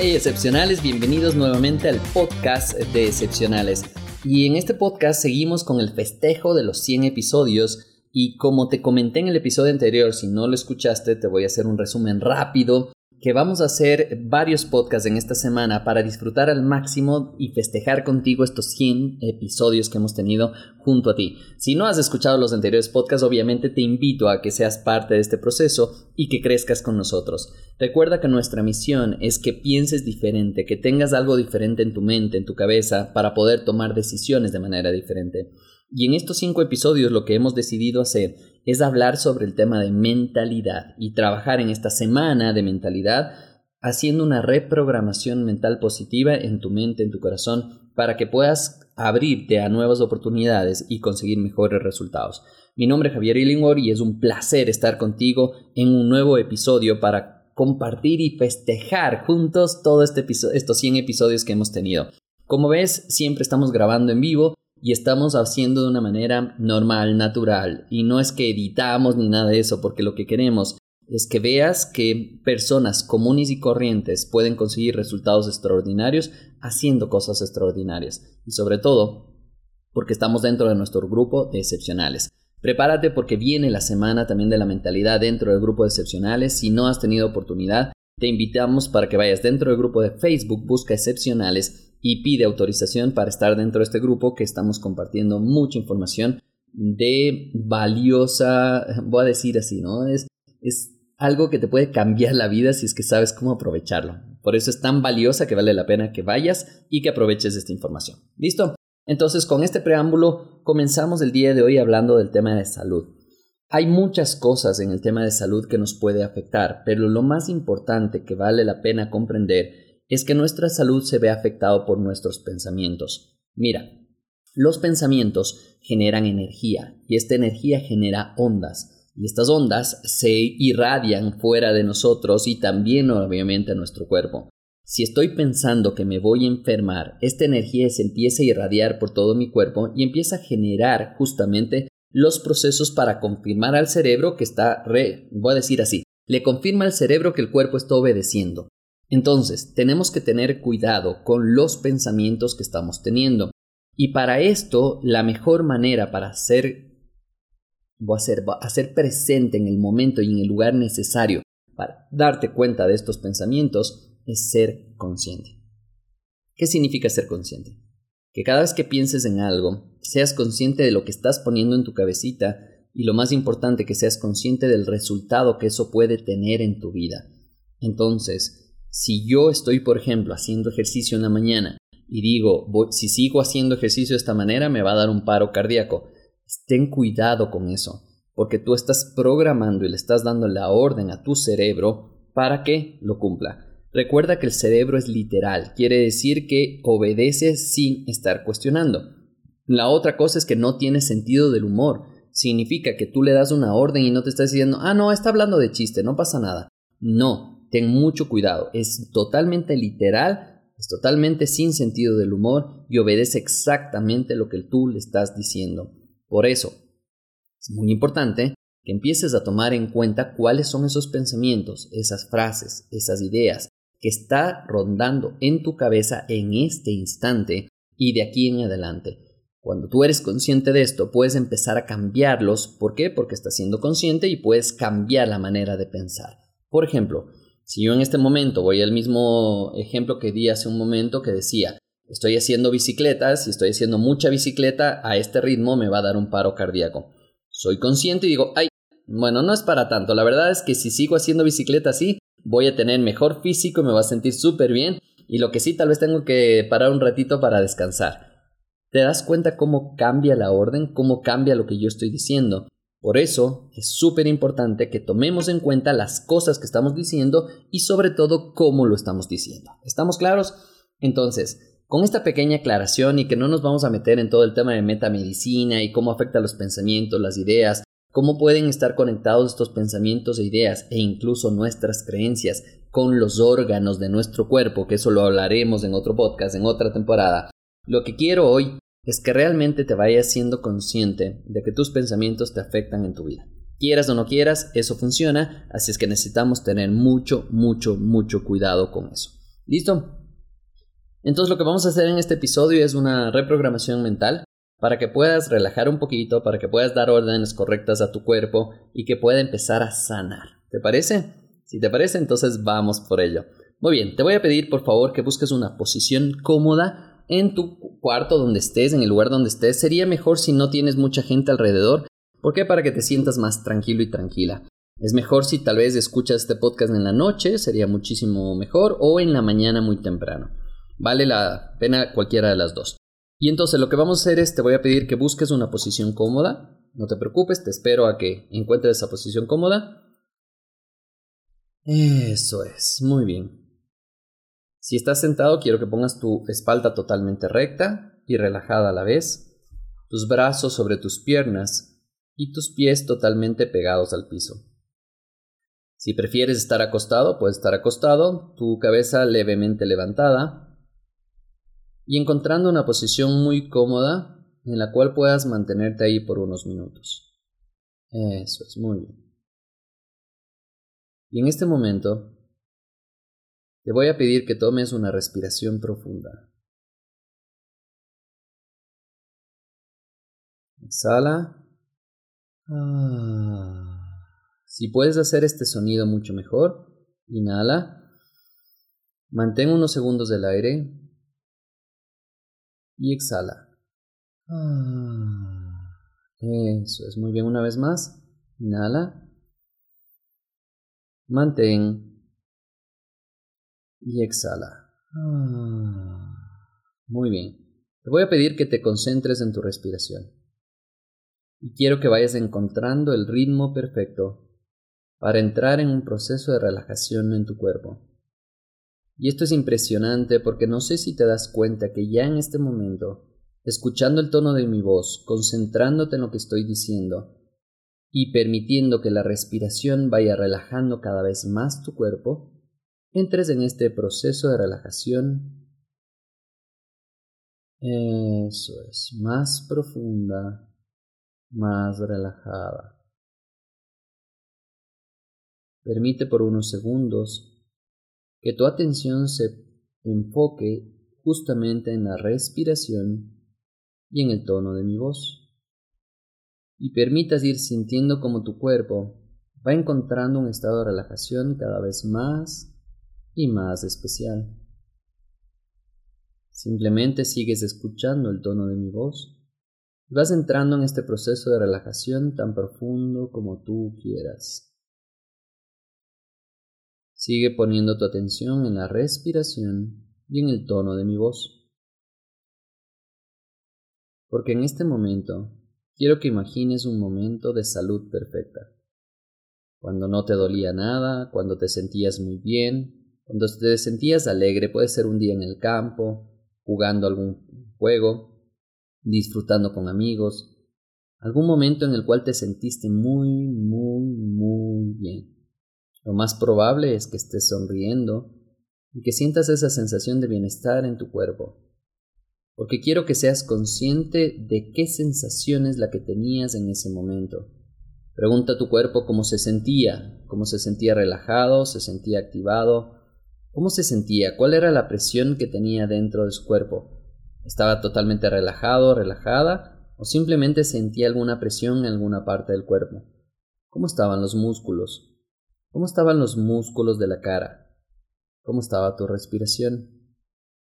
Hey excepcionales, bienvenidos nuevamente al podcast de excepcionales. Y en este podcast seguimos con el festejo de los 100 episodios y como te comenté en el episodio anterior, si no lo escuchaste, te voy a hacer un resumen rápido que vamos a hacer varios podcasts en esta semana para disfrutar al máximo y festejar contigo estos 100 episodios que hemos tenido junto a ti. Si no has escuchado los anteriores podcasts, obviamente te invito a que seas parte de este proceso y que crezcas con nosotros. Recuerda que nuestra misión es que pienses diferente, que tengas algo diferente en tu mente, en tu cabeza, para poder tomar decisiones de manera diferente. Y en estos cinco episodios lo que hemos decidido hacer es hablar sobre el tema de mentalidad y trabajar en esta semana de mentalidad haciendo una reprogramación mental positiva en tu mente, en tu corazón, para que puedas abrirte a nuevas oportunidades y conseguir mejores resultados. Mi nombre es Javier Illingworth y es un placer estar contigo en un nuevo episodio para compartir y festejar juntos todos este estos 100 episodios que hemos tenido. Como ves, siempre estamos grabando en vivo y estamos haciendo de una manera normal, natural, y no es que editamos ni nada de eso, porque lo que queremos es que veas que personas comunes y corrientes pueden conseguir resultados extraordinarios haciendo cosas extraordinarias, y sobre todo porque estamos dentro de nuestro grupo de excepcionales. Prepárate porque viene la semana también de la mentalidad dentro del grupo de excepcionales. Si no has tenido oportunidad, te invitamos para que vayas dentro del grupo de Facebook, busca excepcionales y pide autorización para estar dentro de este grupo que estamos compartiendo mucha información de valiosa, voy a decir así, ¿no? Es, es algo que te puede cambiar la vida si es que sabes cómo aprovecharlo. Por eso es tan valiosa que vale la pena que vayas y que aproveches esta información. ¿Listo? Entonces, con este preámbulo, comenzamos el día de hoy hablando del tema de salud. Hay muchas cosas en el tema de salud que nos puede afectar, pero lo más importante que vale la pena comprender es que nuestra salud se ve afectado por nuestros pensamientos. Mira, los pensamientos generan energía y esta energía genera ondas y estas ondas se irradian fuera de nosotros y también obviamente a nuestro cuerpo. Si estoy pensando que me voy a enfermar, esta energía se empieza a irradiar por todo mi cuerpo y empieza a generar justamente los procesos para confirmar al cerebro que está re, voy a decir así, le confirma al cerebro que el cuerpo está obedeciendo. Entonces, tenemos que tener cuidado con los pensamientos que estamos teniendo. Y para esto, la mejor manera para hacer, hacer, hacer presente en el momento y en el lugar necesario para darte cuenta de estos pensamientos es ser consciente. ¿Qué significa ser consciente? Que cada vez que pienses en algo, seas consciente de lo que estás poniendo en tu cabecita y lo más importante, que seas consciente del resultado que eso puede tener en tu vida. Entonces, si yo estoy, por ejemplo, haciendo ejercicio en la mañana y digo, si sigo haciendo ejercicio de esta manera me va a dar un paro cardíaco, ten cuidado con eso, porque tú estás programando y le estás dando la orden a tu cerebro para que lo cumpla. Recuerda que el cerebro es literal, quiere decir que obedece sin estar cuestionando. La otra cosa es que no tiene sentido del humor. Significa que tú le das una orden y no te estás diciendo, ah, no, está hablando de chiste, no pasa nada. No, ten mucho cuidado. Es totalmente literal, es totalmente sin sentido del humor y obedece exactamente lo que tú le estás diciendo. Por eso, es muy importante que empieces a tomar en cuenta cuáles son esos pensamientos, esas frases, esas ideas que está rondando en tu cabeza en este instante y de aquí en adelante. Cuando tú eres consciente de esto, puedes empezar a cambiarlos. ¿Por qué? Porque estás siendo consciente y puedes cambiar la manera de pensar. Por ejemplo, si yo en este momento voy al mismo ejemplo que di hace un momento que decía, estoy haciendo bicicletas, si estoy haciendo mucha bicicleta, a este ritmo me va a dar un paro cardíaco. Soy consciente y digo, ay, bueno, no es para tanto. La verdad es que si sigo haciendo bicicleta así, voy a tener mejor físico, me va a sentir súper bien. Y lo que sí, tal vez tengo que parar un ratito para descansar. ¿Te das cuenta cómo cambia la orden? ¿Cómo cambia lo que yo estoy diciendo? Por eso es súper importante que tomemos en cuenta las cosas que estamos diciendo y sobre todo cómo lo estamos diciendo. ¿Estamos claros? Entonces, con esta pequeña aclaración y que no nos vamos a meter en todo el tema de metamedicina y cómo afecta los pensamientos, las ideas, cómo pueden estar conectados estos pensamientos e ideas e incluso nuestras creencias con los órganos de nuestro cuerpo, que eso lo hablaremos en otro podcast, en otra temporada. Lo que quiero hoy es que realmente te vayas siendo consciente de que tus pensamientos te afectan en tu vida. Quieras o no quieras, eso funciona, así es que necesitamos tener mucho, mucho, mucho cuidado con eso. ¿Listo? Entonces lo que vamos a hacer en este episodio es una reprogramación mental para que puedas relajar un poquito, para que puedas dar órdenes correctas a tu cuerpo y que pueda empezar a sanar. ¿Te parece? Si te parece, entonces vamos por ello. Muy bien, te voy a pedir por favor que busques una posición cómoda en tu cuarto donde estés, en el lugar donde estés. Sería mejor si no tienes mucha gente alrededor. ¿Por qué? Para que te sientas más tranquilo y tranquila. Es mejor si tal vez escuchas este podcast en la noche, sería muchísimo mejor, o en la mañana muy temprano. Vale la pena cualquiera de las dos. Y entonces lo que vamos a hacer es, te voy a pedir que busques una posición cómoda. No te preocupes, te espero a que encuentres esa posición cómoda. Eso es, muy bien. Si estás sentado, quiero que pongas tu espalda totalmente recta y relajada a la vez, tus brazos sobre tus piernas y tus pies totalmente pegados al piso. Si prefieres estar acostado, puedes estar acostado, tu cabeza levemente levantada y encontrando una posición muy cómoda en la cual puedas mantenerte ahí por unos minutos. Eso es muy bien. Y en este momento te voy a pedir que tomes una respiración profunda. Exhala. Ah. Si puedes hacer este sonido mucho mejor, inhala. Mantén unos segundos del aire. Y exhala. Ah. Eso es muy bien. Una vez más. Inhala. Mantén y exhala. Ah. Muy bien. Te voy a pedir que te concentres en tu respiración. Y quiero que vayas encontrando el ritmo perfecto para entrar en un proceso de relajación en tu cuerpo. Y esto es impresionante porque no sé si te das cuenta que ya en este momento, escuchando el tono de mi voz, concentrándote en lo que estoy diciendo y permitiendo que la respiración vaya relajando cada vez más tu cuerpo, entres en este proceso de relajación. Eso es, más profunda, más relajada. Permite por unos segundos que tu atención se enfoque justamente en la respiración y en el tono de mi voz. Y permitas ir sintiendo como tu cuerpo va encontrando un estado de relajación cada vez más y más especial. Simplemente sigues escuchando el tono de mi voz y vas entrando en este proceso de relajación tan profundo como tú quieras. Sigue poniendo tu atención en la respiración y en el tono de mi voz. Porque en este momento quiero que imagines un momento de salud perfecta. Cuando no te dolía nada, cuando te sentías muy bien, cuando te sentías alegre, puede ser un día en el campo, jugando algún juego, disfrutando con amigos, algún momento en el cual te sentiste muy, muy, muy bien. Lo más probable es que estés sonriendo y que sientas esa sensación de bienestar en tu cuerpo. Porque quiero que seas consciente de qué sensación es la que tenías en ese momento. Pregunta a tu cuerpo cómo se sentía, cómo se sentía relajado, se sentía activado, ¿Cómo se sentía? ¿Cuál era la presión que tenía dentro de su cuerpo? ¿Estaba totalmente relajado, relajada? ¿O simplemente sentía alguna presión en alguna parte del cuerpo? ¿Cómo estaban los músculos? ¿Cómo estaban los músculos de la cara? ¿Cómo estaba tu respiración?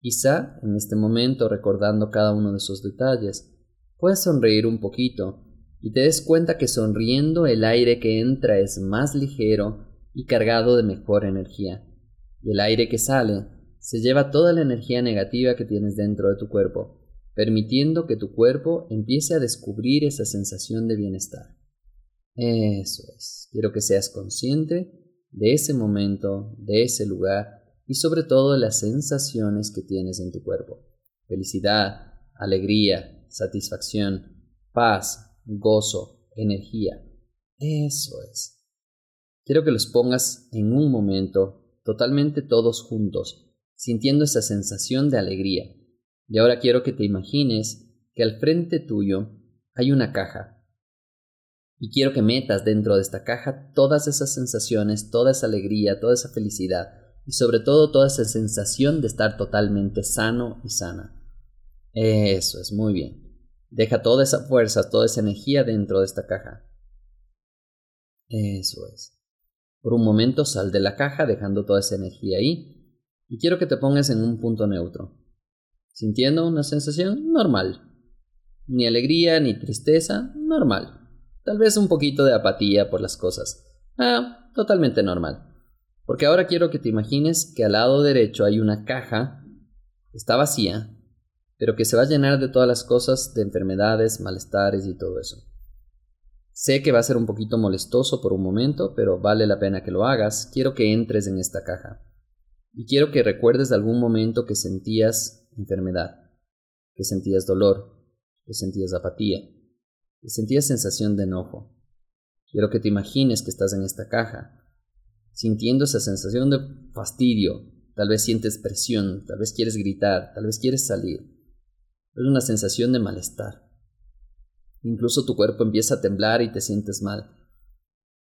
Quizá, en este momento, recordando cada uno de esos detalles, puedes sonreír un poquito y te des cuenta que sonriendo el aire que entra es más ligero y cargado de mejor energía y el aire que sale se lleva toda la energía negativa que tienes dentro de tu cuerpo, permitiendo que tu cuerpo empiece a descubrir esa sensación de bienestar. Eso es. Quiero que seas consciente de ese momento, de ese lugar y sobre todo de las sensaciones que tienes en tu cuerpo. Felicidad, alegría, satisfacción, paz, gozo, energía. Eso es. Quiero que los pongas en un momento, totalmente todos juntos, sintiendo esa sensación de alegría. Y ahora quiero que te imagines que al frente tuyo hay una caja y quiero que metas dentro de esta caja todas esas sensaciones, toda esa alegría, toda esa felicidad y sobre todo toda esa sensación de estar totalmente sano y sana. Eso es muy bien. Deja toda esa fuerza, toda esa energía dentro de esta caja. Eso es. Por un momento sal de la caja dejando toda esa energía ahí y quiero que te pongas en un punto neutro, sintiendo una sensación normal. Ni alegría ni tristeza, normal. Tal vez un poquito de apatía por las cosas. Ah, totalmente normal. Porque ahora quiero que te imagines que al lado derecho hay una caja, está vacía, pero que se va a llenar de todas las cosas de enfermedades, malestares y todo eso. Sé que va a ser un poquito molestoso por un momento, pero vale la pena que lo hagas. Quiero que entres en esta caja. Y quiero que recuerdes de algún momento que sentías enfermedad, que sentías dolor, que sentías apatía, y sentías sensación de enojo. Quiero que te imagines que estás en esta caja, sintiendo esa sensación de fastidio. Tal vez sientes presión, tal vez quieres gritar, tal vez quieres salir. Es una sensación de malestar. Incluso tu cuerpo empieza a temblar y te sientes mal.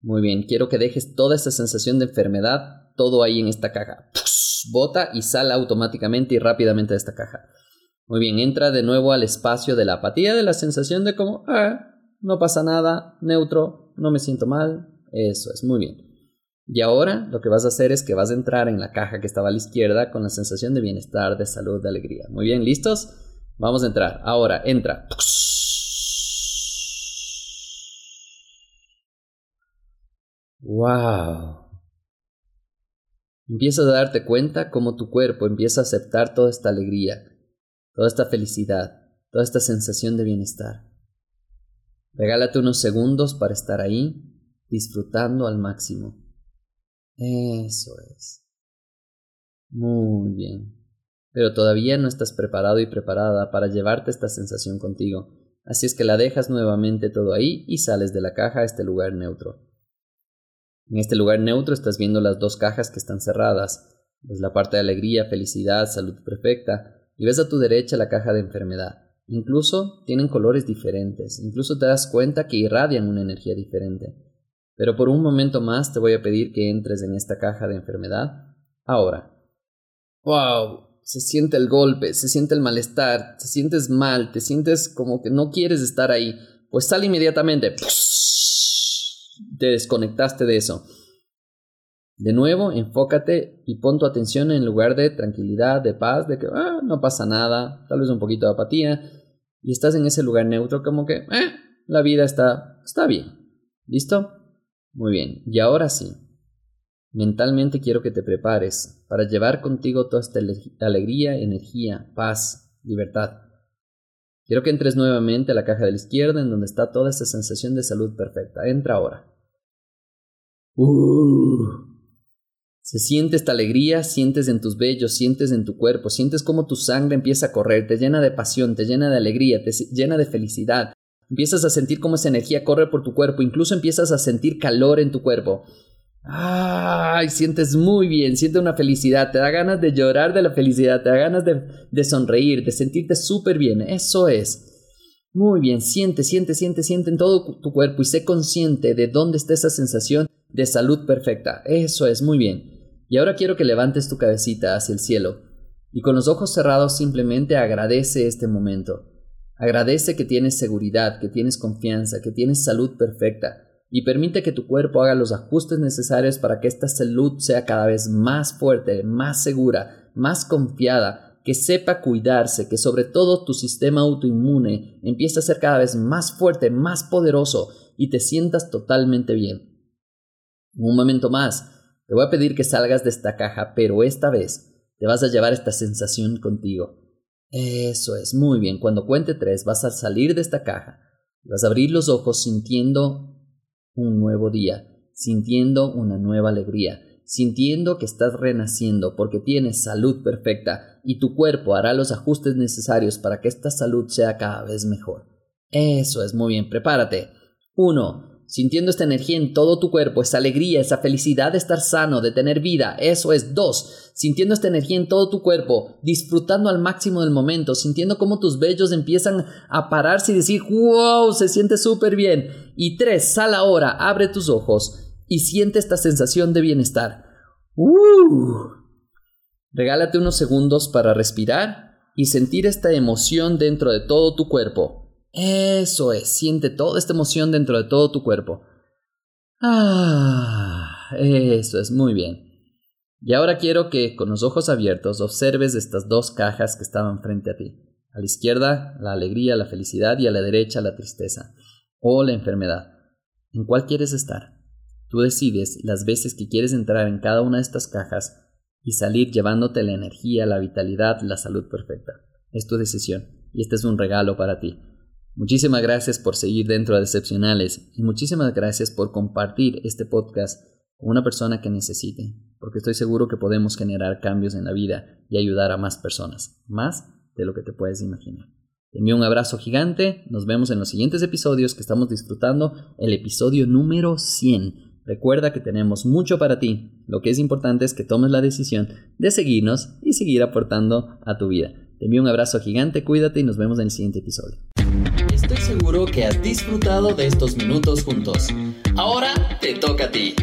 Muy bien, quiero que dejes toda esa sensación de enfermedad, todo ahí en esta caja. Bota y sal automáticamente y rápidamente de esta caja. Muy bien, entra de nuevo al espacio de la apatía, de la sensación de como, ah, no pasa nada, neutro, no me siento mal. Eso es, muy bien. Y ahora lo que vas a hacer es que vas a entrar en la caja que estaba a la izquierda con la sensación de bienestar, de salud, de alegría. Muy bien, ¿listos? Vamos a entrar. Ahora, entra. ¡Wow! Empiezas a darte cuenta cómo tu cuerpo empieza a aceptar toda esta alegría, toda esta felicidad, toda esta sensación de bienestar. Regálate unos segundos para estar ahí, disfrutando al máximo. Eso es. Muy bien. Pero todavía no estás preparado y preparada para llevarte esta sensación contigo, así es que la dejas nuevamente todo ahí y sales de la caja a este lugar neutro. En este lugar neutro estás viendo las dos cajas que están cerradas, es la parte de alegría, felicidad, salud perfecta, y ves a tu derecha la caja de enfermedad. Incluso tienen colores diferentes, incluso te das cuenta que irradian una energía diferente. Pero por un momento más te voy a pedir que entres en esta caja de enfermedad. Ahora. ¡Wow! Se siente el golpe, se siente el malestar, te sientes mal, te sientes como que no quieres estar ahí. Pues sal inmediatamente. Te desconectaste de eso. De nuevo, enfócate y pon tu atención en lugar de tranquilidad, de paz, de que ah, no pasa nada, tal vez un poquito de apatía, y estás en ese lugar neutro como que eh, la vida está, está bien. ¿Listo? Muy bien. Y ahora sí, mentalmente quiero que te prepares para llevar contigo toda esta alegría, energía, paz, libertad. Quiero que entres nuevamente a la caja de la izquierda en donde está toda esa sensación de salud perfecta. Entra ahora. Uh. Se siente esta alegría, sientes en tus vellos, sientes en tu cuerpo, sientes como tu sangre empieza a correr, te llena de pasión, te llena de alegría, te llena de felicidad. Empiezas a sentir cómo esa energía corre por tu cuerpo, incluso empiezas a sentir calor en tu cuerpo. Ay, sientes muy bien, sientes una felicidad, te da ganas de llorar de la felicidad, te da ganas de, de sonreír, de sentirte súper bien. Eso es. Muy bien, siente, siente, siente, siente en todo tu cuerpo y sé consciente de dónde está esa sensación de salud perfecta. Eso es, muy bien. Y ahora quiero que levantes tu cabecita hacia el cielo y con los ojos cerrados simplemente agradece este momento. Agradece que tienes seguridad, que tienes confianza, que tienes salud perfecta y permite que tu cuerpo haga los ajustes necesarios para que esta salud sea cada vez más fuerte, más segura, más confiada, que sepa cuidarse, que sobre todo tu sistema autoinmune empiece a ser cada vez más fuerte, más poderoso y te sientas totalmente bien. Un momento más, te voy a pedir que salgas de esta caja, pero esta vez te vas a llevar esta sensación contigo. Eso es, muy bien. Cuando cuente tres vas a salir de esta caja. Vas a abrir los ojos sintiendo un nuevo día, sintiendo una nueva alegría, sintiendo que estás renaciendo porque tienes salud perfecta y tu cuerpo hará los ajustes necesarios para que esta salud sea cada vez mejor. Eso es muy bien, prepárate. 1 sintiendo esta energía en todo tu cuerpo, esa alegría, esa felicidad de estar sano, de tener vida. Eso es dos, sintiendo esta energía en todo tu cuerpo, disfrutando al máximo del momento, sintiendo cómo tus vellos empiezan a pararse y decir, wow, se siente súper bien. Y tres, sal ahora, abre tus ojos y siente esta sensación de bienestar. Uh. Regálate unos segundos para respirar y sentir esta emoción dentro de todo tu cuerpo. Eso es, siente toda esta emoción dentro de todo tu cuerpo. Ah, eso es, muy bien. Y ahora quiero que con los ojos abiertos observes estas dos cajas que estaban frente a ti. A la izquierda, la alegría, la felicidad y a la derecha, la tristeza o la enfermedad. ¿En cuál quieres estar? Tú decides las veces que quieres entrar en cada una de estas cajas y salir llevándote la energía, la vitalidad, la salud perfecta. Es tu decisión y este es un regalo para ti. Muchísimas gracias por seguir dentro de Excepcionales y muchísimas gracias por compartir este podcast con una persona que necesite, porque estoy seguro que podemos generar cambios en la vida y ayudar a más personas, más de lo que te puedes imaginar. Te envío un abrazo gigante, nos vemos en los siguientes episodios que estamos disfrutando, el episodio número 100. Recuerda que tenemos mucho para ti, lo que es importante es que tomes la decisión de seguirnos y seguir aportando a tu vida. Te envío un abrazo gigante, cuídate y nos vemos en el siguiente episodio. Seguro que has disfrutado de estos minutos juntos. Ahora te toca a ti.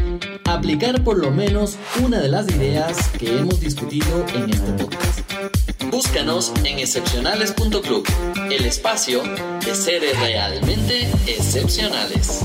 Aplicar por lo menos una de las ideas que hemos discutido en este podcast. Búscanos en excepcionales.club, el espacio de seres realmente excepcionales.